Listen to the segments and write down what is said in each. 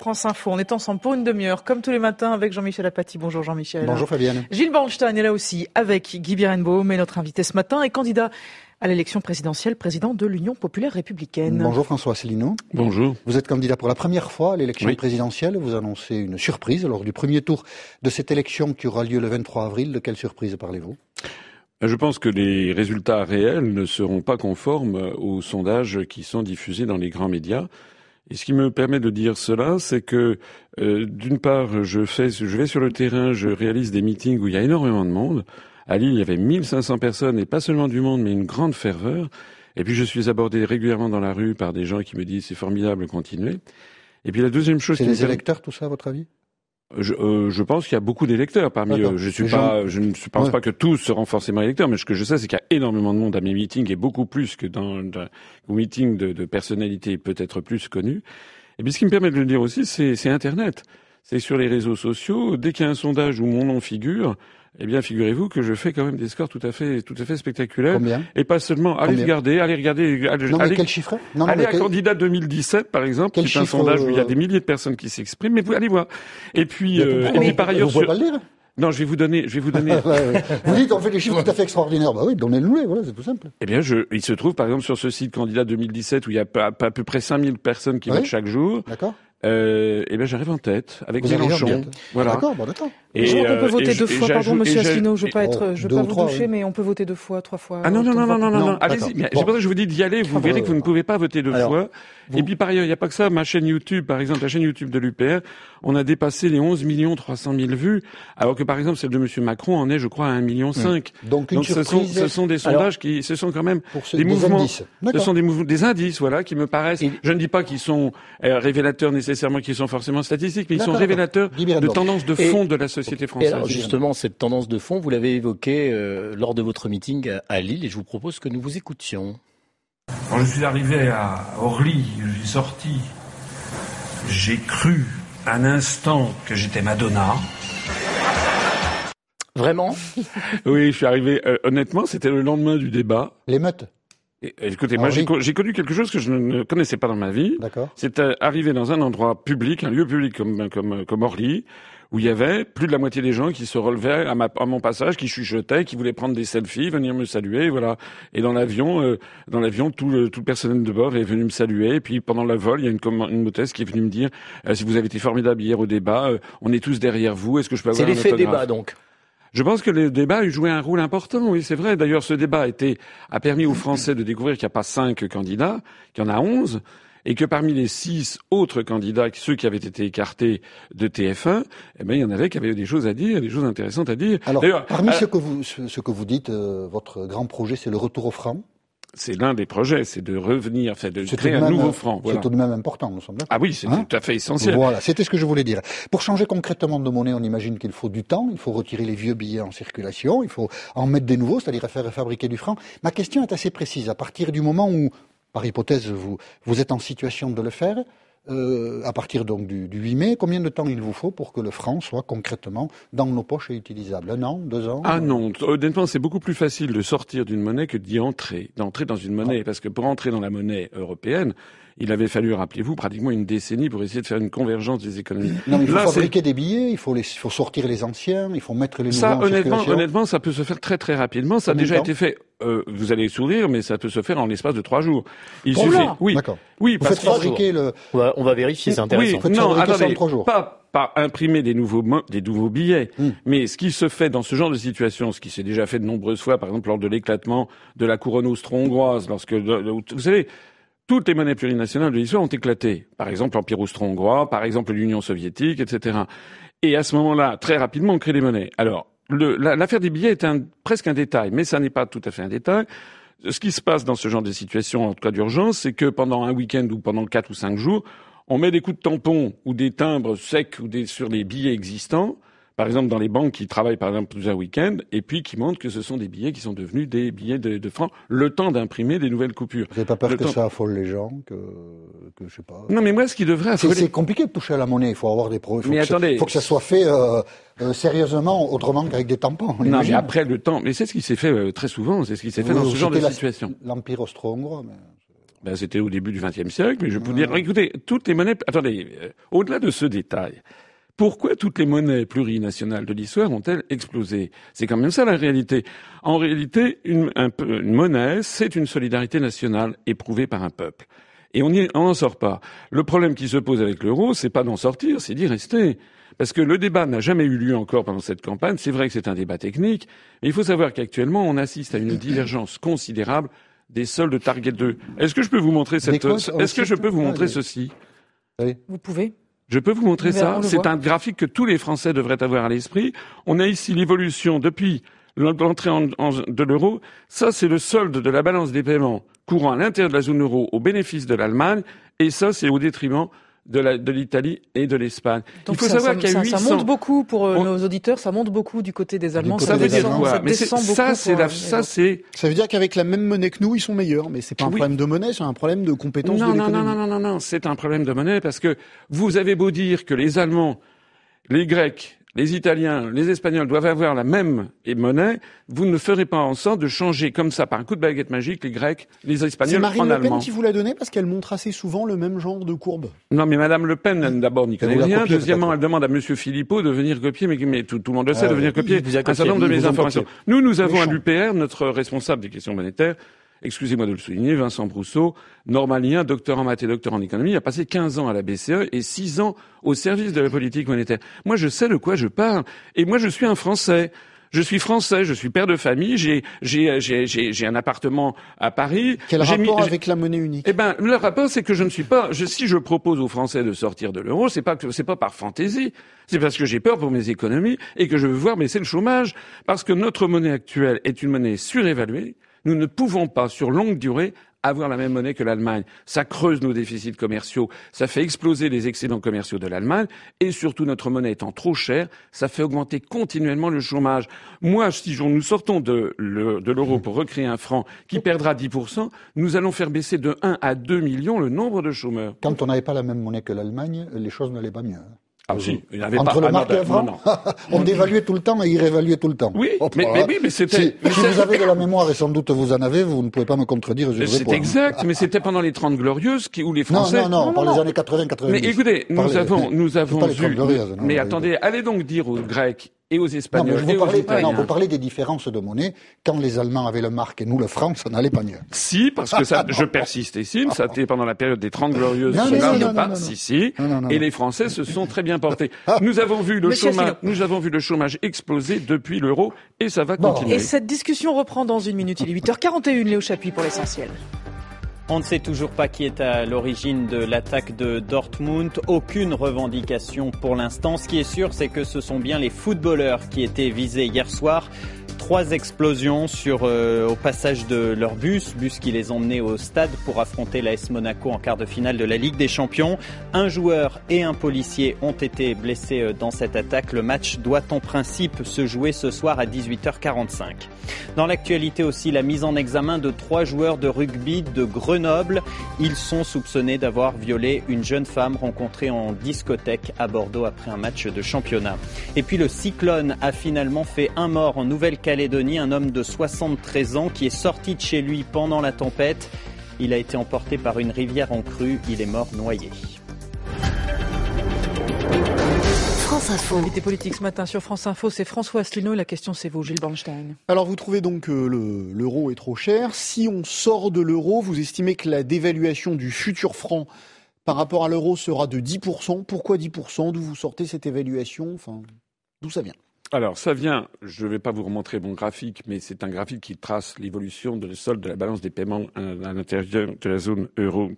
France Info. On est ensemble pour une demi-heure, comme tous les matins, avec Jean-Michel Apathy. Bonjour Jean-Michel. Bonjour Fabienne. Gilles Bornstein est là aussi, avec Guy Birenbaum, et notre invité ce matin est candidat à l'élection présidentielle, président de l'Union populaire républicaine. Bonjour François Asselineau. Bonjour. Vous êtes candidat pour la première fois à l'élection présidentielle. Vous annoncez une surprise lors du premier tour de cette élection qui aura lieu le 23 avril. De quelle surprise parlez-vous? Je pense que les résultats réels ne seront pas conformes aux sondages qui sont diffusés dans les grands médias. Et ce qui me permet de dire cela, c'est que euh, d'une part, je fais, je vais sur le terrain, je réalise des meetings où il y a énormément de monde. À Lille, il y avait 1500 personnes, et pas seulement du monde, mais une grande ferveur. Et puis je suis abordé régulièrement dans la rue par des gens qui me disent c'est formidable, continuez. Et puis la deuxième chose, c'est les électeurs, tout ça, à votre avis? Je, euh, je, pense qu'il y a beaucoup d'électeurs parmi eux. Je suis pas, je ne pense pas que tous seront forcément électeurs, mais ce que je sais, c'est qu'il y a énormément de monde à mes meetings et beaucoup plus que dans, dans aux meetings de, de personnalités peut-être plus connues. Et puis ce qui me permet de le dire aussi, c'est Internet. C'est sur les réseaux sociaux. Dès qu'il y a un sondage où mon nom figure, eh bien, figurez-vous que je fais quand même des scores tout à fait, tout à fait spectaculaires. Combien Et pas seulement. Allez regarder, allez regarder. Allez, non, mais quel chiffre non, Allez à Candidat 2017, par exemple, qui est un sondage où il y a des milliers de personnes qui s'expriment. Mais vous allez voir. Et puis, euh, et puis par ailleurs, vous sur... pas le dire non, je vais vous donner, je vais vous donner. Vous dites, on fait des chiffres tout à fait extraordinaires. Bah oui, donnez-le, voilà, c'est tout simple. Eh bien, je, il se trouve, par exemple, sur ce site Candidat 2017 où il y a à, peu près 5000 personnes qui votent chaque jour. D'accord euh, eh bien, j'arrive en tête avec Vous Mélenchon. Voilà. D'accord, bon, d'accord. Et je crois qu'on peut euh, voter deux fois, pardon, Monsieur Asselineau, je veux pas être, je veux pas vous toucher, mais on peut voter deux fois, trois fois. Ah non, non, non, non, non, non, allez-y. C'est pour ça que je vous dis d'y aller. Vous verrez que vous ne pouvez pas voter deux fois. Et puis par ailleurs, il n'y a pas que ça. Ma chaîne YouTube, par exemple, la chaîne YouTube de l'UPR, on a dépassé les 11 millions 300 000 vues, alors que par exemple celle de Monsieur Macron en est, je crois, à 1 million 5. Donc, une ce, sont, ce sont des sondages qui, ce sont quand même des mouvements, ce sont des mouvements, des indices, voilà, qui me paraissent. Je ne dis pas qu'ils sont euh, révélateurs nécessairement, qu'ils sont forcément statistiques, mais ils sont révélateurs de tendances de fond de la société française. Et justement, cette tendance de fond, vous l'avez évoquée euh, lors de votre meeting à Lille, et je vous propose que nous vous écoutions. Quand je suis arrivé à Orly, je suis sorti, j'ai cru un instant que j'étais Madonna. Vraiment? Oui, je suis arrivé. Euh, honnêtement, c'était le lendemain du débat. L'émeute Écoutez, moi j'ai connu quelque chose que je ne connaissais pas dans ma vie. D'accord. C'est euh, arrivé dans un endroit public, un lieu public comme, comme, comme Orly, où il y avait plus de la moitié des gens qui se relevaient à, ma, à mon passage, qui chuchotaient, qui voulaient prendre des selfies, venir me saluer, voilà. Et dans l'avion, euh, dans l'avion, tout le, tout le personnel de bord est venu me saluer. Et puis pendant le vol, il y a une, une hôtesse qui est venue me dire euh, si vous avez été formidable hier au débat, euh, on est tous derrière vous. Est-ce que je peux avoir C'est l'effet débat donc. Je pense que le débat a joué un rôle important, oui, c'est vrai. D'ailleurs, ce débat a, été, a permis aux Français de découvrir qu'il n'y a pas cinq candidats, qu'il y en a onze, et que parmi les six autres candidats, ceux qui avaient été écartés de TF1, eh ben, il y en avait qui avaient des choses à dire, des choses intéressantes à dire. Alors, parmi ce, que vous, ce, que vous dites, euh, votre grand projet, c'est le retour au franc c'est l'un des projets, c'est de revenir, enfin de créer un nouveau franc. C'est tout de même important, nous sommes Ah oui, c'est hein tout à fait essentiel. Voilà, c'était ce que je voulais dire. Pour changer concrètement de monnaie, on imagine qu'il faut du temps, il faut retirer les vieux billets en circulation, il faut en mettre des nouveaux, c'est-à-dire faire fabriquer du franc. Ma question est assez précise. À partir du moment où par hypothèse, vous, vous êtes en situation de le faire, euh, à partir donc du, 8 mai, combien de temps il vous faut pour que le franc soit concrètement dans nos poches et utilisable? Un an, deux ans? Ah non, honnêtement, c'est beaucoup plus facile de sortir d'une monnaie que d'y entrer, d'entrer dans une monnaie, ah. parce que pour entrer dans la monnaie européenne, il avait fallu, rappelez-vous, pratiquement une décennie pour essayer de faire une convergence des économies. Non, mais il faut fabriquer des billets, il faut, les, il faut sortir les anciens, il faut mettre les nouveaux ça, en honnêtement, honnêtement, ça peut se faire très très rapidement. Ça a déjà été fait. Euh, vous allez sourire, mais ça peut se faire en l'espace de trois jours. Il suffit. Oui, d'accord. Oui, vous faites fabriquer le. On va, vérifier, c'est intéressant. Oui, non, attendez, pas pas imprimer des nouveaux des nouveaux billets, hmm. mais ce qui se fait dans ce genre de situation, ce qui s'est déjà fait de nombreuses fois, par exemple lors de l'éclatement de la couronne austro-hongroise, lorsque vous savez, toutes les monnaies plurinationales de l'histoire ont éclaté. Par exemple, l'Empire austro-hongrois, par exemple l'Union soviétique, etc. Et à ce moment-là, très rapidement, on crée des monnaies. Alors, l'affaire des billets est presque un détail, mais ça n'est pas tout à fait un détail. Ce qui se passe dans ce genre de situation, en cas d'urgence, c'est que pendant un week-end ou pendant quatre ou cinq jours, on met des coups de tampon ou des timbres secs sur les billets existants, par exemple dans les banques qui travaillent par exemple plusieurs week-ends, et puis qui montrent que ce sont des billets qui sont devenus des billets de, francs, le temps d'imprimer des nouvelles coupures. Vous n'avez pas peur que ça affole les gens, que, que je sais pas. Non, mais moi, ce qui devrait affoler. C'est compliqué de toucher à la monnaie. Il faut avoir des preuves. Mais attendez, il faut que ça soit fait euh, euh, sérieusement, autrement qu'avec des tampons. Non, mais après le temps, mais c'est ce qui s'est fait euh, très souvent. C'est ce qui s'est fait dans ce genre de situation. L'empire austro-hongrois. Mais... Ben, c'était au début du XXe siècle, mais je peux vous dire, écoutez, toutes les monnaies, attendez, euh, au-delà de ce détail, pourquoi toutes les monnaies plurinationales de l'histoire ont-elles explosé? C'est quand même ça la réalité. En réalité, une, une monnaie, c'est une solidarité nationale éprouvée par un peuple. Et on n'en sort pas. Le problème qui se pose avec l'euro, c'est pas d'en sortir, c'est d'y rester. Parce que le débat n'a jamais eu lieu encore pendant cette campagne. C'est vrai que c'est un débat technique, mais il faut savoir qu'actuellement, on assiste à une divergence considérable des soldes Target 2. Est-ce que je peux vous montrer cette, est-ce que je peux vous montrer ceci? Vous pouvez. Je peux vous montrer ça. C'est un graphique que tous les Français devraient avoir à l'esprit. On a ici l'évolution depuis l'entrée de l'euro. Ça, c'est le solde de la balance des paiements courant à l'intérieur de la zone euro au bénéfice de l'Allemagne. Et ça, c'est au détriment de l'Italie et de l'Espagne. Il faut savoir qu'il y a 800... Ça monte beaucoup pour euh, nos auditeurs, ça monte beaucoup du côté des Allemands. Ça veut dire quoi Ça descend beaucoup. Ça, c'est ça, c'est. Ça veut dire qu'avec la même monnaie que nous, ils sont meilleurs. Mais c'est pas un problème de monnaie, c'est un problème de compétence non, de l'économie. Non, non, non, non, non, c'est un problème de monnaie parce que vous avez beau dire que les Allemands, les Grecs les Italiens, les Espagnols doivent avoir la même monnaie, vous ne ferez pas en sorte de changer comme ça par un coup de baguette magique les Grecs, les Espagnols en Marine Le Pen qui vous l'a donné parce qu'elle montre assez souvent le même genre de courbe. Non, mais Madame Le Pen, d'abord, n'y connaît rien. Deuxièmement, elle demande à Monsieur Philippot de venir copier, mais, tout, le monde le sait, de ah, venir copier un certain nombre de mes informations. Nous, nous avons un UPR, notre responsable des questions monétaires, excusez-moi de le souligner, Vincent Brousseau, normalien, docteur en maths et docteur en économie, a passé 15 ans à la BCE et 6 ans au service de la politique monétaire. Moi, je sais de quoi je parle. Et moi, je suis un Français. Je suis français, je suis père de famille, j'ai j'ai j'ai j'ai un appartement à Paris. Quel rapport avec la monnaie unique? Eh ben, le rapport, c'est que je ne suis pas. Je, si je propose aux Français de sortir de l'euro, c'est pas c'est pas par fantaisie, c'est parce que j'ai peur pour mes économies et que je veux voir baisser le chômage, parce que notre monnaie actuelle est une monnaie surévaluée. Nous ne pouvons pas, sur longue durée, avoir la même monnaie que l'Allemagne. Ça creuse nos déficits commerciaux, ça fait exploser les excédents commerciaux de l'Allemagne, et surtout notre monnaie étant trop chère, ça fait augmenter continuellement le chômage. Moi, si nous sortons de l'euro pour recréer un franc qui perdra 10%, nous allons faire baisser de 1 à 2 millions le nombre de chômeurs. Quand on n'avait pas la même monnaie que l'Allemagne, les choses n'allaient pas mieux. Ah, oui. il avait Entre pas, le marque et le franc, on dévaluait tout le temps et il réévaluait tout le temps. Oui, mais, mais, oui, mais c'était... Si, vous avez de la mémoire, et sans doute vous en avez, vous ne pouvez pas me contredire. C'est exact, mais c'était pendant les Trente Glorieuses qui, où les Français... Non, non, non, par les années 80-90. Mais écoutez, nous avons, nous avons vu... Mais attendez, allez donc dire aux Grecs et aux Espagnols. Non, vous, parlez, non, vous parlez des différences de monnaie. Quand les Allemands avaient le marque et nous le franc, ça n'allait pas mieux. Si, parce que ça, je persiste ici, ça était pendant la période des Trente Glorieuses, non, cela ne pas. Si, si. Et les Français se sont très bien portés. Nous avons vu le chômage, nous avons vu le chômage exploser depuis l'euro et ça va continuer. Et cette discussion reprend dans une minute. Il est 8h41, Léo Chapuis pour l'essentiel. On ne sait toujours pas qui est à l'origine de l'attaque de Dortmund. Aucune revendication pour l'instant. Ce qui est sûr, c'est que ce sont bien les footballeurs qui étaient visés hier soir trois explosions sur, euh, au passage de leur bus, bus qui les emmenait au stade pour affronter l'AS Monaco en quart de finale de la Ligue des Champions. Un joueur et un policier ont été blessés euh, dans cette attaque. Le match doit en principe se jouer ce soir à 18h45. Dans l'actualité aussi, la mise en examen de trois joueurs de rugby de Grenoble. Ils sont soupçonnés d'avoir violé une jeune femme rencontrée en discothèque à Bordeaux après un match de championnat. Et puis le cyclone a finalement fait un mort en Nouvelle-Calédonie Calédonie, un homme de 73 ans qui est sorti de chez lui pendant la tempête. Il a été emporté par une rivière en crue. Il est mort noyé. France Info. Invité politique ce matin sur France Info, c'est François Asselineau et la question c'est vous, Gilles Bernstein. Alors vous trouvez donc que l'euro est trop cher. Si on sort de l'euro, vous estimez que la dévaluation du futur franc par rapport à l'euro sera de 10%. Pourquoi 10% D'où vous sortez cette évaluation? Enfin, d'où ça vient? Alors, ça vient, je ne vais pas vous remontrer mon graphique, mais c'est un graphique qui trace l'évolution de solde de la balance des paiements à l'intérieur de la zone euro.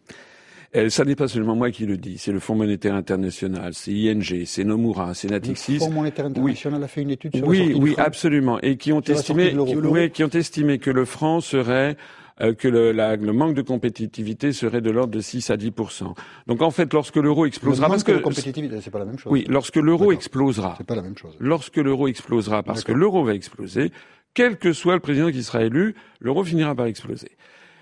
Et ça n'est pas seulement moi qui le dis, c'est le Fonds monétaire international, c'est ING, c'est Nomura, c'est Natixis. Le Fonds monétaire international a fait une étude sur oui, la Oui, oui, absolument, et qui ont estimé, oui, qui ont estimé que le franc serait euh, que le, le, manque de compétitivité serait de l'ordre de 6 à 10% Donc en fait, lorsque l'euro explosera, le parce que de compétitivité, c'est pas la même chose. Oui, lorsque l'euro explosera, c'est pas la même chose. Lorsque l'euro explosera, parce que l'euro va exploser, quel que soit le président qui sera élu, l'euro finira par exploser.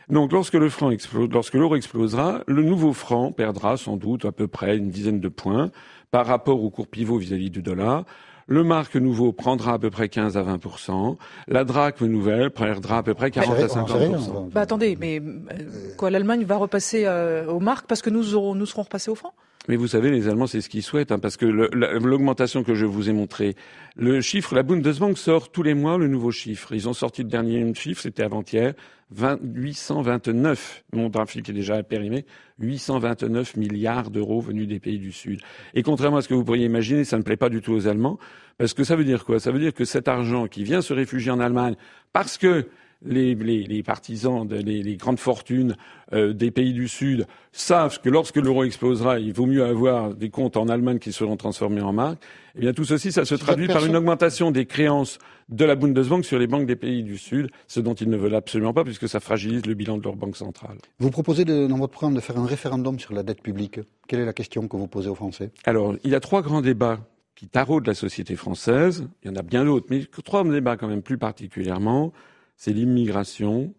Donc lorsque le franc explose, lorsque l'euro explosera, le nouveau franc perdra sans doute à peu près une dizaine de points par rapport au cours pivot vis-à-vis du dollar. Le marque nouveau prendra à peu près 15 à 20% La drachme nouvelle perdra à peu près 40 à 50% Bah attendez, mais euh, quoi, l'Allemagne va repasser euh, au marque parce que nous, aurons, nous serons repassés au franc? Mais vous savez, les Allemands, c'est ce qu'ils souhaitent, hein, parce que l'augmentation que je vous ai montrée, le chiffre, la Bundesbank sort tous les mois le nouveau chiffre. Ils ont sorti le dernier chiffre, c'était avant-hier, 829, mon trafic est déjà périmé, 829 milliards d'euros venus des pays du Sud. Et contrairement à ce que vous pourriez imaginer, ça ne plaît pas du tout aux Allemands, parce que ça veut dire quoi? Ça veut dire que cet argent qui vient se réfugier en Allemagne, parce que les, les, les partisans, de, les, les, grandes fortunes euh, des pays du Sud savent que lorsque l'euro explosera, il vaut mieux avoir des comptes en Allemagne qui seront transformés en marques. Eh bien, tout ceci, ça se traduit par une augmentation des créances de la Bundesbank sur les banques des pays du Sud, ce dont ils ne veulent absolument pas, puisque ça fragilise le bilan de leur banque centrale. Vous proposez de, dans votre programme de faire un référendum sur la dette publique. Quelle est la question que vous posez aux Français? Alors, il y a trois grands débats qui taraudent la société française. Il y en a bien d'autres, mais trois débats quand même plus particulièrement c'est l'immigration,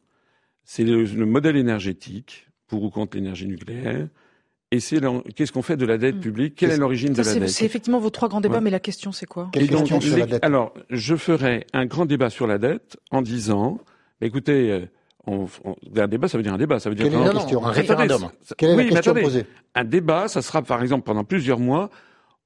c'est le, modèle énergétique, pour ou contre l'énergie nucléaire, et c'est qu'est-ce qu'on fait de la dette hmm. publique? Quelle est l'origine de la dette? C'est effectivement vos trois grands débats, mais la question c'est quoi? Quelle question sur la dette? Alors, je ferai un grand débat sur la dette en disant, bah, écoutez, euh, on, un débat, ça veut dire un débat, ça veut dire Quelle est la question? Un référendum. Quelle est la question posée? Un débat, ça sera par exemple pendant plusieurs mois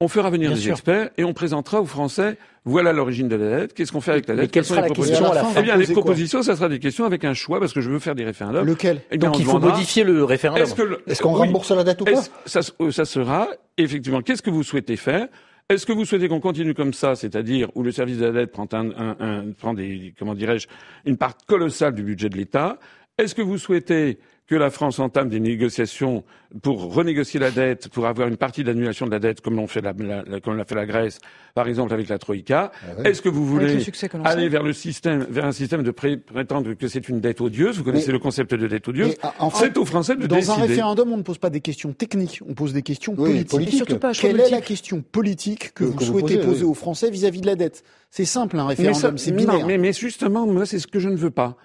on fera venir des experts et on présentera aux Français voilà l'origine de la dette, qu'est-ce qu'on fait avec la dette, quelles sont les propositions à la fin Eh bien, les propositions, ça sera des questions avec un choix parce que je veux faire des référendums. Lequel eh Donc il faut modifier le référendum. Est-ce qu'on rembourse la dette ou pas ça, ça sera effectivement qu'est-ce que vous souhaitez faire est-ce que vous souhaitez qu'on continue comme ça, c'est-à-dire où le service de la dette prend, un, un, un prend des, comment dirais-je, une part colossale du budget de l'État? Est-ce que vous souhaitez que la France entame des négociations pour renégocier la dette, pour avoir une partie d'annulation de la dette, comme l'ont fait la, comme l'a fait la Grèce, par exemple avec la Troïka. Ah Est-ce que vous voulez aller vers le système, vers un système de prétendre que c'est une dette odieuse? Vous connaissez le concept de dette odieuse. C'est aux Français de dans décider. Dans un référendum, on ne pose pas des questions techniques, on pose des questions politiques. Quelle est la question politique que, vous, souhaitez poser aux Français vis-à-vis de la dette? C'est simple, un référendum, c'est binaire. mais, mais justement, moi, c'est ce que je ne veux pas.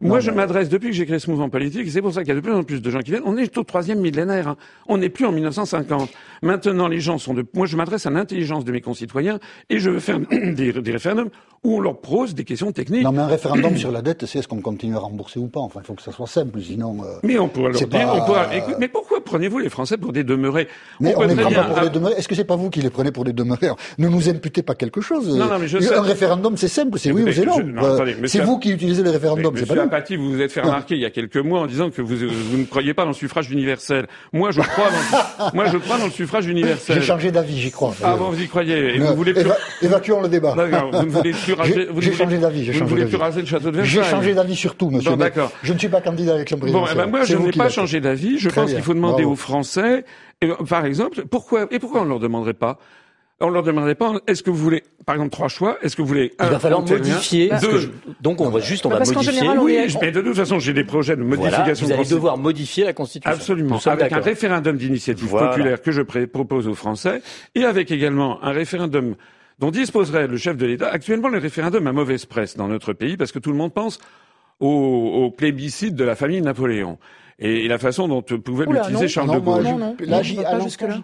Moi, je m'adresse depuis que j'ai créé ce mouvement politique, c'est pour ça qu'il y a de plus en plus de gens qui viennent. On est au troisième millénaire. Hein. On n'est plus en 1950. Maintenant, les gens sont de. Moi, je m'adresse à l'intelligence de mes concitoyens, et je veux faire des, des référendums où on leur pose des questions techniques. Non, mais un référendum sur la dette, c'est est-ce qu'on continue à rembourser ou pas? Enfin, il faut que ça soit simple, sinon. Euh, mais on pourrait leur dire. On pourra, écoute, mais pourquoi prenez-vous les Français pour des demeurés? Mais on, on les prend pas pour des demeurés. Est-ce que c'est pas vous qui les prenez pour des demeurés? Ne nous imputez pas quelque chose. Non, non, mais je Un référendum, c'est simple, c'est oui ou c'est non. Euh, c'est vous qui utilisez le référendum, c'est pas vous vous êtes fait remarquer il y a quelques mois en disant que vous, vous ne croyez pas dans le suffrage universel. Moi, je crois dans, moi, je crois dans le suffrage universel. J'ai changé d'avis, j'y crois. Ah bon, vous y croyez. Et vous voulez plus... Évacuons le débat. Vous ne voulez plus J'ai changé d'avis. Vous ne voulez plus raser le château de Versailles. J'ai changé d'avis sur tout, monsieur. d'accord. Je ne suis pas candidat avec présidentielle. Bon, eh ben moi, je n'ai pas changé d'avis. Je pense qu'il faut demander aux Français, par exemple, pourquoi, et pourquoi on ne leur demanderait pas? On leur demanderait pas, est-ce que vous voulez, par exemple, trois choix, est-ce que vous voulez un, Il va falloir modifier. Deux. Donc on va juste, on va modifier. Général, oui, mais de toute façon, j'ai des projets de modification. Voilà, vous allez devoir modifier la Constitution. Absolument. Avec un référendum d'initiative populaire que je propose aux Français, et avec également un référendum dont disposerait le chef de l'État. Actuellement, le référendum a mauvaise presse dans notre pays parce que tout le monde pense au, au plébiscite de la famille Napoléon et, la façon dont pouvait l'utiliser Charles de Gaulle. Non, non, là, j'y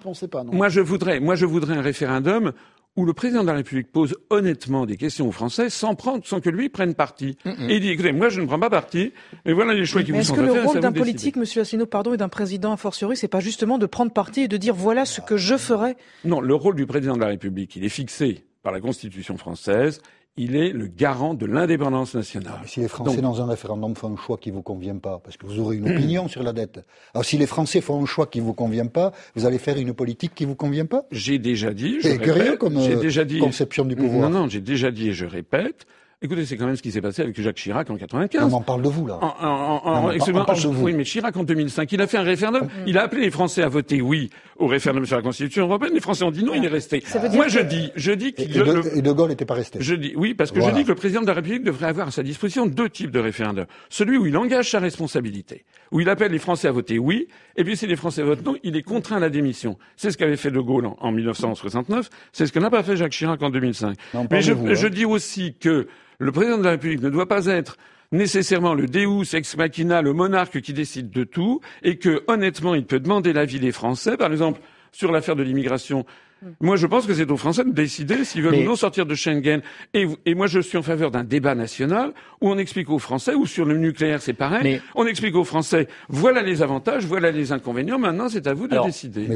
pensais pas. Non. Moi, je voudrais, moi, je voudrais un référendum où le président de la République pose honnêtement des questions aux Français sans prendre, sans que lui prenne parti. Et il dit, écoutez, moi je ne prends pas parti, mais voilà les choix qui vous sont faits. Est-ce que le rôle d'un politique, Monsieur Asselineau, pardon, et d'un président a fortiori, c'est pas justement de prendre parti et de dire voilà ce que je ferai? Non, le rôle du président de la République, il est fixé par la Constitution française il est le garant de l'indépendance nationale. si les Français, dans un référendum, font un choix qui vous convient pas, parce que vous aurez une opinion sur la dette. Alors, si les Français font un choix qui vous convient pas, vous allez faire une politique qui vous convient pas? J'ai déjà dit, je répète, comme j'ai déjà dit, conception du pouvoir. Non, non, j'ai déjà dit et je répète, Écoutez, c'est quand même ce qui s'est passé avec Jacques Chirac en 95. On en parle de vous, là. En, en, en, Oui, mais Chirac en 2005, il a fait un référendum. Il a appelé les Français à voter oui au référendum sur la Constitution européenne. Les Français ont dit non, il est resté. Moi, je dis, je dis qu'il... Et, de, et de Gaulle n'était pas resté. Je dis, oui, parce que je dis que le président de la République devrait avoir à sa disposition deux types de référendums. Celui où il engage sa responsabilité, où il appelle les Français à voter oui, et puis si les Français votent non, il est contraint à la démission. C'est ce qu'avait fait de Gaulle en, 1969, c'est ce que n'a pas fait Jacques Chirac en 2005. mais je, je dis aussi que le président de la République ne doit pas être nécessairement le Deus ex machina, le monarque qui décide de tout, et que honnêtement, il peut demander l'avis des Français, par exemple sur l'affaire de l'immigration. Moi, je pense que c'est aux Français de décider s'ils veulent ou non sortir de Schengen. Et, et, moi, je suis en faveur d'un débat national où on explique aux Français, ou sur le nucléaire, c'est pareil, on explique aux Français, voilà les avantages, voilà les inconvénients, maintenant c'est à vous de décider.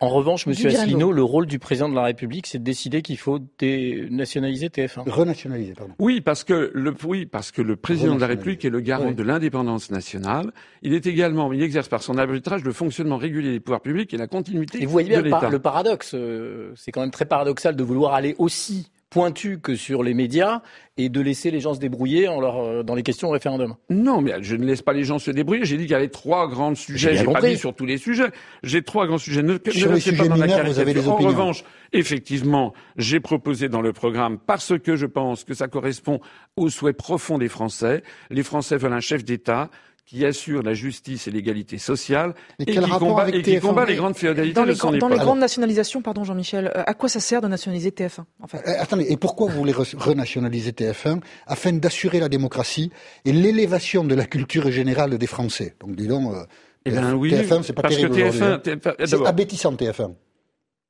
En, revanche, Monsieur Asselineau, le rôle du président de la République, c'est de décider qu'il faut dénationaliser TF1. Renationaliser, pardon. Oui, parce que le, oui, parce que le président de la République est le garant de l'indépendance nationale. Il est également, il exerce par son arbitrage le fonctionnement régulier des pouvoirs publics et la continuité et vous voyez de l'État. Le paradoxe, euh, c'est quand même très paradoxal de vouloir aller aussi pointu que sur les médias et de laisser les gens se débrouiller en leur, euh, dans les questions au référendum. Non, mais je ne laisse pas les gens se débrouiller. J'ai dit qu'il y avait trois grands sujets. J'ai pas dit sur tous les sujets. J'ai trois grands sujets. Ne, sur les sujets mineurs, vous avez des opinions. En revanche, effectivement, j'ai proposé dans le programme, parce que je pense que ça correspond aux souhaits profonds des Français. Les Français veulent un chef d'État qui assure la justice et l'égalité sociale et, qui combat, et qui combat, les grandes féodalités dans les, de Dans les grandes nationalisations, pardon Jean-Michel, euh, à quoi ça sert de nationaliser TF1 en fait? Euh, Attendez, et pourquoi vous voulez renationaliser TF1 Afin d'assurer la démocratie et l'élévation de la culture générale des Français? Donc dis donc, euh, eh ben oui, TF1 c'est pas parce terrible que TF1, TF1 c'est abétissant TF1.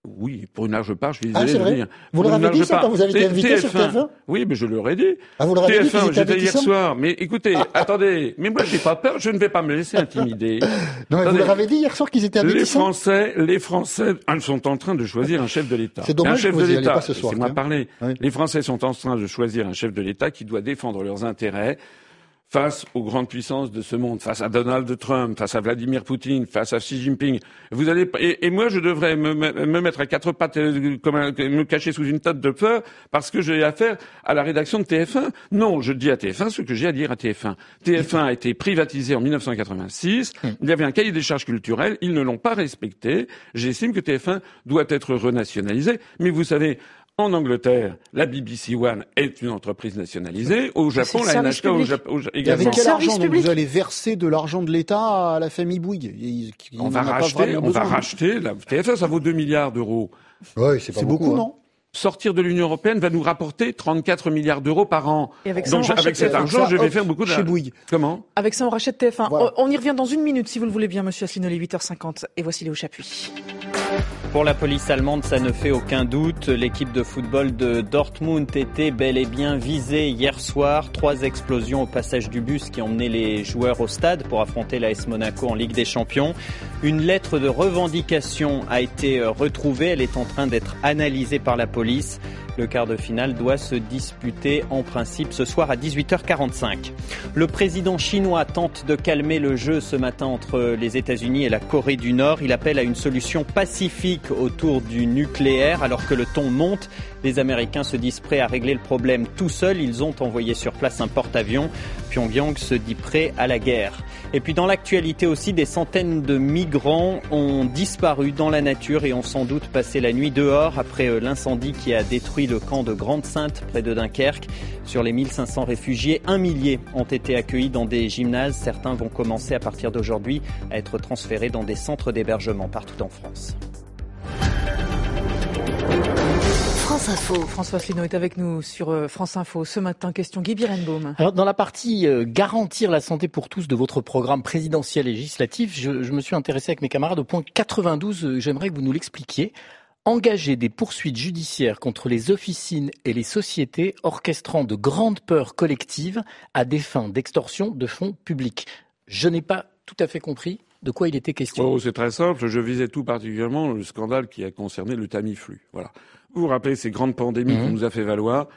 Oui, pour une large part, je suis ah, désolé ah, de dire. Vous leur avez dit ça quand vous avez été invité sur TF1 Oui, mais je leur ai dit. Ah, vous leur avez TF1, dit j'étais hier soir. Mais écoutez, attendez, mais moi j'ai pas peur, je ne vais pas me laisser intimider. non, mais vous leur avez dit hier soir qu'ils étaient Les Français, les Français ils sont en train de choisir un chef de l'État. C'est dommage un chef que vous de l'État. pas ce soir. C'est moi parler. Oui. Les Français sont en train de choisir un chef de l'État qui doit défendre leurs intérêts face aux grandes puissances de ce monde, face à Donald Trump, face à Vladimir Poutine, face à Xi Jinping. Vous allez et, et moi je devrais me, me, mettre à quatre pattes, comme un, me cacher sous une tête de peur parce que j'ai affaire à la rédaction de TF1. Non, je dis à TF1 ce que j'ai à dire à TF1. TF1 a été privatisé en 1986. Il y avait un cahier des charges culturelles. Ils ne l'ont pas respecté. J'estime que TF1 doit être renationalisé. Mais vous savez, en Angleterre, la BBC One est une entreprise nationalisée. Au Japon, la NHK au Japon également. Avec quel argent donc vous allez verser de l'argent de l'État à la famille Bouygues? On va racheter, on va racheter. La TF1, ça vaut 2 milliards d'euros. Oui, c'est pas beaucoup, beaucoup, non? Sortir de l'Union européenne va nous rapporter 34 milliards d'euros par an. Et avec ça, Donc avec cet argent, je vais faire beaucoup de chez Bouygues. Comment? Avec ça, on rachète TF1. Voilà. On y revient dans une minute, si vous le voulez bien, Monsieur Asselineau, 8h50. Et voici Léo Chapuis. Pour la police allemande, ça ne fait aucun doute. L'équipe de football de Dortmund était bel et bien visée hier soir. Trois explosions au passage du bus qui emmenaient les joueurs au stade pour affronter l'AS Monaco en Ligue des Champions. Une lettre de revendication a été retrouvée. Elle est en train d'être analysée par la police. Le quart de finale doit se disputer en principe ce soir à 18h45. Le président chinois tente de calmer le jeu ce matin entre les États-Unis et la Corée du Nord. Il appelle à une solution pacifique autour du nucléaire alors que le ton monte. Les Américains se disent prêts à régler le problème tout seuls. Ils ont envoyé sur place un porte-avions. Pyongyang se dit prêt à la guerre. Et puis dans l'actualité aussi, des centaines de migrants ont disparu dans la nature et ont sans doute passé la nuit dehors après l'incendie qui a détruit le camp de Grande-Sainte près de Dunkerque. Sur les 1500 réfugiés, un millier ont été accueillis dans des gymnases. Certains vont commencer à partir d'aujourd'hui à être transférés dans des centres d'hébergement partout en France. France Info. François Asselineau est avec nous sur euh, France Info ce matin. Question Guy Birenbaum. Alors dans la partie euh, garantir la santé pour tous de votre programme présidentiel et législatif, je, je me suis intéressé avec mes camarades au point 92. Euh, J'aimerais que vous nous l'expliquiez. Engager des poursuites judiciaires contre les officines et les sociétés orchestrant de grandes peurs collectives à des fins d'extorsion de fonds publics. Je n'ai pas tout à fait compris de quoi il était question. Oh, c'est très simple. Je visais tout particulièrement le scandale qui a concerné le Tamiflu. Voilà. Vous vous rappelez ces grandes pandémies qu'on nous a fait valoir,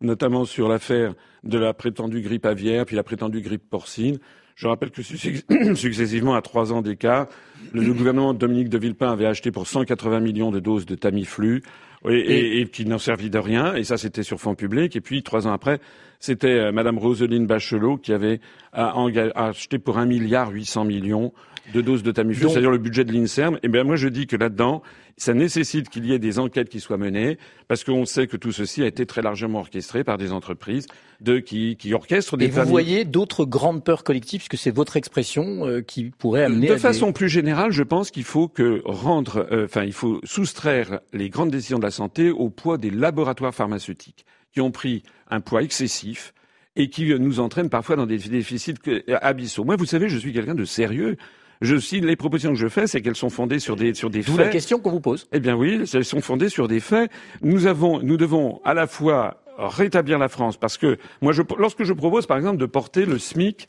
notamment sur l'affaire de la prétendue grippe aviaire, puis la prétendue grippe porcine. Je rappelle que successivement, à trois ans d'écart, le gouvernement de Dominique de Villepin avait acheté pour 180 millions de doses de Tamiflu et, et, et qui n'en servi de rien. Et ça, c'était sur fonds publics. Et puis, trois ans après, c'était euh, Madame Roselyne Bachelot qui avait acheté pour un milliard huit cents millions de doses de Tamiflu, c'est-à-dire le budget de l'Inserm. Et bien moi je dis que là-dedans, ça nécessite qu'il y ait des enquêtes qui soient menées, parce qu'on sait que tout ceci a été très largement orchestré par des entreprises de, qui, qui orchestrent des Et familles. vous voyez d'autres grandes peurs collectives, puisque c'est votre expression euh, qui pourrait amener. De à façon des... plus générale, je pense qu'il faut que rendre, enfin, il faut soustraire les grandes décisions de la santé au poids des laboratoires pharmaceutiques, qui ont pris un poids excessif et qui nous entraîne parfois dans des déficits abyssaux. Moi, vous savez, je suis quelqu'un de sérieux. Je suis les propositions que je fais, c'est qu'elles sont fondées sur des sur des faits. la question qu'on vous pose. Eh bien oui, elles sont fondées sur des faits. Nous avons, nous devons à la fois rétablir la France, parce que moi, je, lorsque je propose, par exemple, de porter le SMIC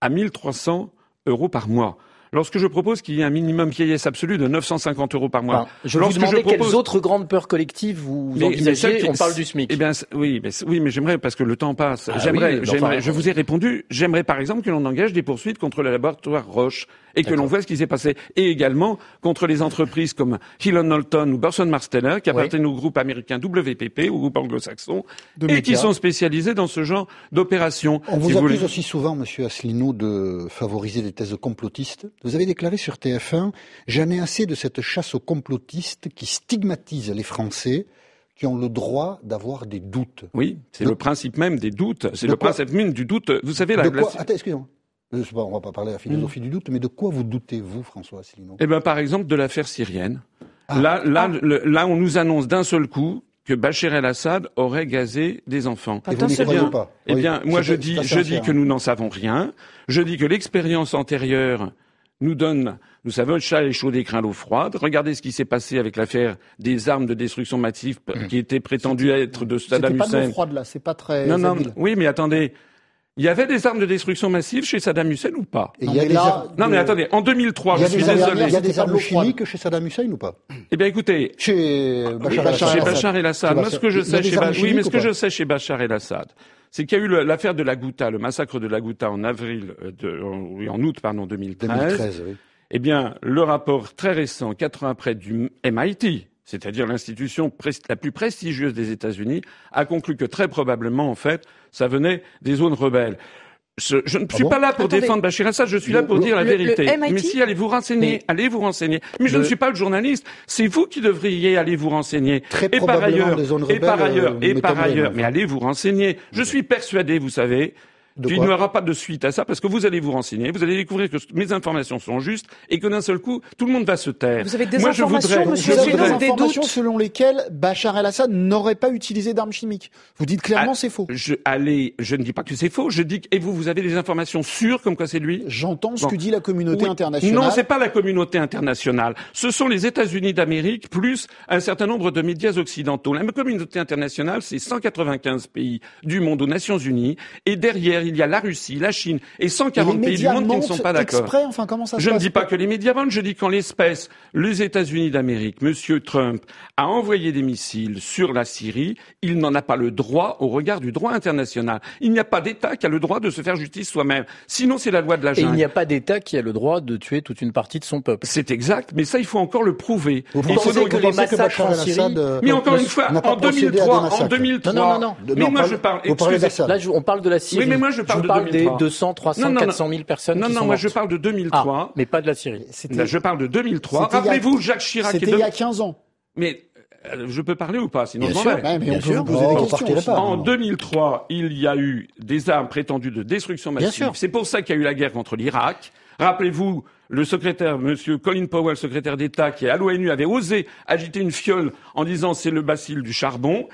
à 1300 euros par mois, lorsque je propose qu'il y ait un minimum vieillesse absolu de 950 euros par mois. je vous demandais quelles autres grandes peurs collectives vous envisagez. On parle du SMIC. Eh bien, oui, mais, oui, mais j'aimerais parce que le temps passe. Ah j'aimerais, j'aimerais. je vous ai répondu. J'aimerais, par exemple, que l'on engage des poursuites contre le laboratoire Roche et que l'on voit ce qui s'est passé. Et également contre les entreprises comme Hillon Knowlton ou Burson Marsteller, qui appartiennent au groupe américain WPP, au groupe anglo-saxon, et qui sont spécialisés dans ce genre d'opérations. On vous, accuse aussi souvent, Monsieur Asselineau, de favoriser des thèses complotistes. Vous avez déclaré sur TF1, j'en ai assez de cette chasse aux complotistes qui stigmatise les Français qui ont le droit d'avoir des doutes. Oui, c'est le principe même des doutes. C'est le principe même du doute. Vous savez, la, quoi Attends, excusez-moi. Euh, on ne va pas parler de la philosophie mm. du doute, mais de quoi vous doutez-vous, François Asselineau? Eh bien, par exemple, de l'affaire syrienne. Ah. Là, là, ah. là, on nous annonce d'un seul coup que Bachar el-Assad aurait gazé des enfants. Et vous n'y croyez pas Eh bien, moi, je dis, je dis que nous n'en savons rien. Je dis que l'expérience antérieure nous donne, nous savons, le chat est chaud des crains l'eau froide. Regardez ce qui s'est passé avec l'affaire des armes de destruction massive mm. qui étaient prétendues être de Saddam Hussein. C'est pas l'eau froide là, c'est pas très. Non, non, oui, mais attendez. Il y avait des armes de destruction massive chez Saddam Hussein ou pas non, mais non, mais attendez, en 2003, je suis désolé. Il y a des armes chimiques chez Saddam Hussein ou pas? Eh bien, écoutez, chez Bachar, el-Assad. Moi, ce que je sais chez oui, mais ce que je sais chez Bachar el-Assad, c'est qu'il y a eu l'affaire de la Ghouta, le massacre de la Ghouta en avril, euh, en août, pardon, 2013. 2013 oui. Eh bien, le rapport très récent, quatre ans après, du MIT, c'est-à-dire l'institution la plus prestigieuse des États-Unis, a conclu que très probablement, en fait, ça venait des zones rebelles. Je, ne ah suis pas là pour défendre Bachir Assad, je suis là pour dire la vérité. mais si, allez vous renseigner, allez vous renseigner. Mais je ne suis pas le journaliste, c'est vous qui devriez aller vous renseigner. Très et par ailleurs, et par ailleurs, et par ailleurs, mais allez vous renseigner. Je suis persuadé, vous savez, il n'y aura pas de suite à ça parce que vous allez vous renseigner, vous allez découvrir que mes informations sont justes et que d'un seul coup, tout le monde va se taire. Vous avez des informations, monsieur vous des informations selon lesquelles Bachar el-Assad n'aurait pas utilisé d'armes chimiques. Vous dites clairement ah, c'est faux. Je, allez, je ne dis pas que c'est faux, je dis que, et vous, vous avez des informations sûres comme quoi c'est lui? J'entends ce que dit la communauté internationale. Non, c'est pas la communauté internationale. Ce sont les États-Unis d'Amérique plus un certain nombre de médias occidentaux. La communauté internationale, c'est 195 pays du monde aux Nations Unies et derrière il y a la Russie, la Chine et 140 pays du monde qui ne sont pas d'accord. Enfin, comment ça je ne dis pas que les médias mentent, je dis qu'en l'espèce, les États-Unis d'Amérique, Monsieur Trump a envoyé des missiles sur la Syrie, il n'en a pas le droit au regard du droit international. Il n'y a pas d'État qui a le droit de se faire justice soi-même. Sinon, c'est la loi de la jungle. Et il n'y a pas d'État qui a le droit de tuer toute une partie de son peuple. C'est exact, mais ça, il faut encore le prouver. Vous pensez que les massacres en Syrie... Mais encore une fois, en 2003, en 2003... Non, non, non. Mais moi, je parle... Là, on parle de la Syrie. mais moi, je parle, je parle des 200, 300, 400 000 personnes non, qui non, sont moi je parle de 2003. Ah, mais pas de la Syrie. je parle de 2003. Rappelez-vous Jacques Chirac. C'était il y a 15 ans. Mais euh, je peux parler ou pas Sinon, Bien sûr, mais on peut vous poser des questions. En 2003, il y a eu des armes prétendues de destruction massive. C'est pour ça qu'il y a eu la guerre contre l'Irak. Rappelez-vous, le secrétaire, Monsieur Colin Powell, secrétaire d'État, qui à l'ONU avait osé agiter une fiole en disant c'est le bacille du charbon.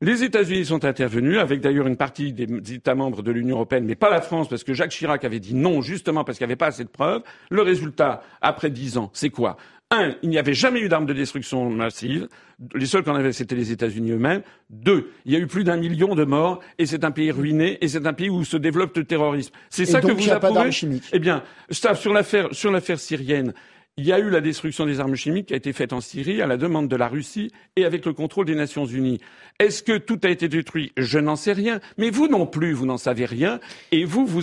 Les États-Unis sont intervenus, avec d'ailleurs une partie des États membres de l'Union européenne, mais pas la France, parce que Jacques Chirac avait dit non, justement parce qu'il n'y avait pas assez de preuves. Le résultat, après dix ans, c'est quoi? Un, il n'y avait jamais eu d'armes de destruction massive. Les seuls qu'on avait, c'était les États-Unis eux-mêmes. Deux, il y a eu plus d'un million de morts et c'est un pays ruiné et c'est un pays où se développe le terrorisme. C'est ça que vous approuvez? Eh bien, sur l'affaire, sur l'affaire syrienne, il y a eu la destruction des armes chimiques qui a été faite en Syrie à la demande de la Russie et avec le contrôle des Nations Unies. Est-ce que tout a été détruit? Je n'en sais rien. Mais vous non plus, vous n'en savez rien. Et vous, vous,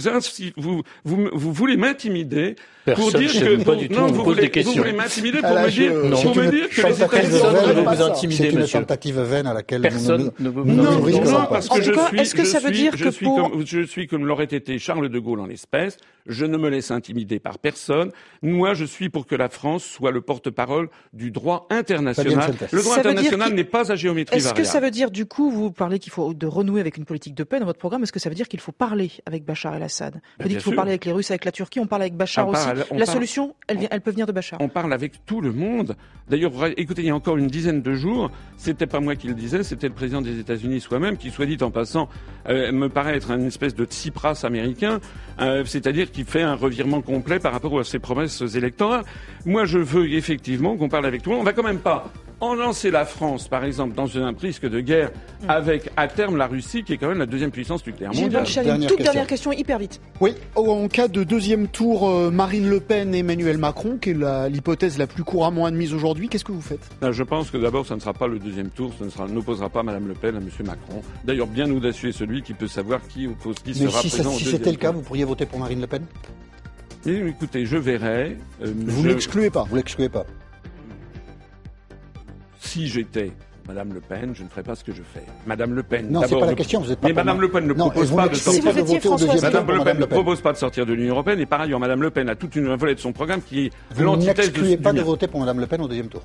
vous, vous, vous voulez m'intimider pour dire que pas du tout, non, vous, voulez, des vous voulez m'intimider pour me dire, pour me dire que les États-Unis vous intimider, C'est une tentative vaine à laquelle personne ne vous non, non, parce que je suis, est-ce que ça veut dire que pour... je suis comme l'aurait été Charles de Gaulle en l'espèce. Je ne me laisse intimider par personne. Moi, je suis pour que la France soit le porte-parole du droit international. Le droit international n'est pas à géométrie variable. Est-ce que ça veut dire, du coup, vous parlez qu'il faut de renouer avec une politique de paix dans votre programme Est-ce que ça veut dire qu'il faut parler avec Bachar el-Assad? Vous dites qu'il faut parler avec les Russes, avec la Turquie. On parle avec Bachar aussi la solution, elle, elle, peut venir de Bachar. On parle avec tout le monde. D'ailleurs, écoutez, il y a encore une dizaine de jours, c'était pas moi qui le disais, c'était le président des États-Unis soi-même, qui, soit dit en passant, euh, me paraît être une espèce de Tsipras américain, euh, c'est-à-dire qui fait un revirement complet par rapport à ses promesses électorales. Moi, je veux effectivement qu'on parle avec tout le monde. On va quand même pas en lancer la France, par exemple, dans un risque de guerre avec, à terme, la Russie, qui est quand même la deuxième puissance nucléaire mondiale. Une toute dernière question, hyper vite. Oui, en cas de deuxième tour, euh, Marine Le Pen et Emmanuel Macron, qui est l'hypothèse la, plus couramment admise aujourd'hui, qu'est-ce que vous faites? Ben, Je pense que d'abord, ça ne sera pas le deuxième tour, ça n'opposera pas Madame Le Pen à Monsieur Macron. D'ailleurs, bien audacieux est celui qui peut savoir qui oppose qui Mais sera si présent si c'était le cas, vous pourriez voter pour Marine Le Pen? Écoutez, je verrai. Euh, vous ne l'excluez pas Vous l'excluez pas si j'étais Madame Le Pen, je ne ferais pas ce que je fais. Madame Le Pen. Non, c'est pas la question. Vous êtes pas mais Madame Le Pen ne propose pas de sortir. Madame Le Pen ne propose pas de sortir de l'Union européenne et par ailleurs, Madame Le Pen a toute une volée de son programme qui est Vous n'excluez pas de voter pour Madame Le Pen au deuxième tour.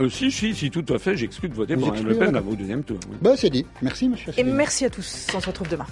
Euh, si, si, si, tout à fait. J'exclus de voter pour Madame Le Pen au deuxième tour. Ben, c'est dit. Merci, monsieur. Et merci à tous. On se retrouve demain.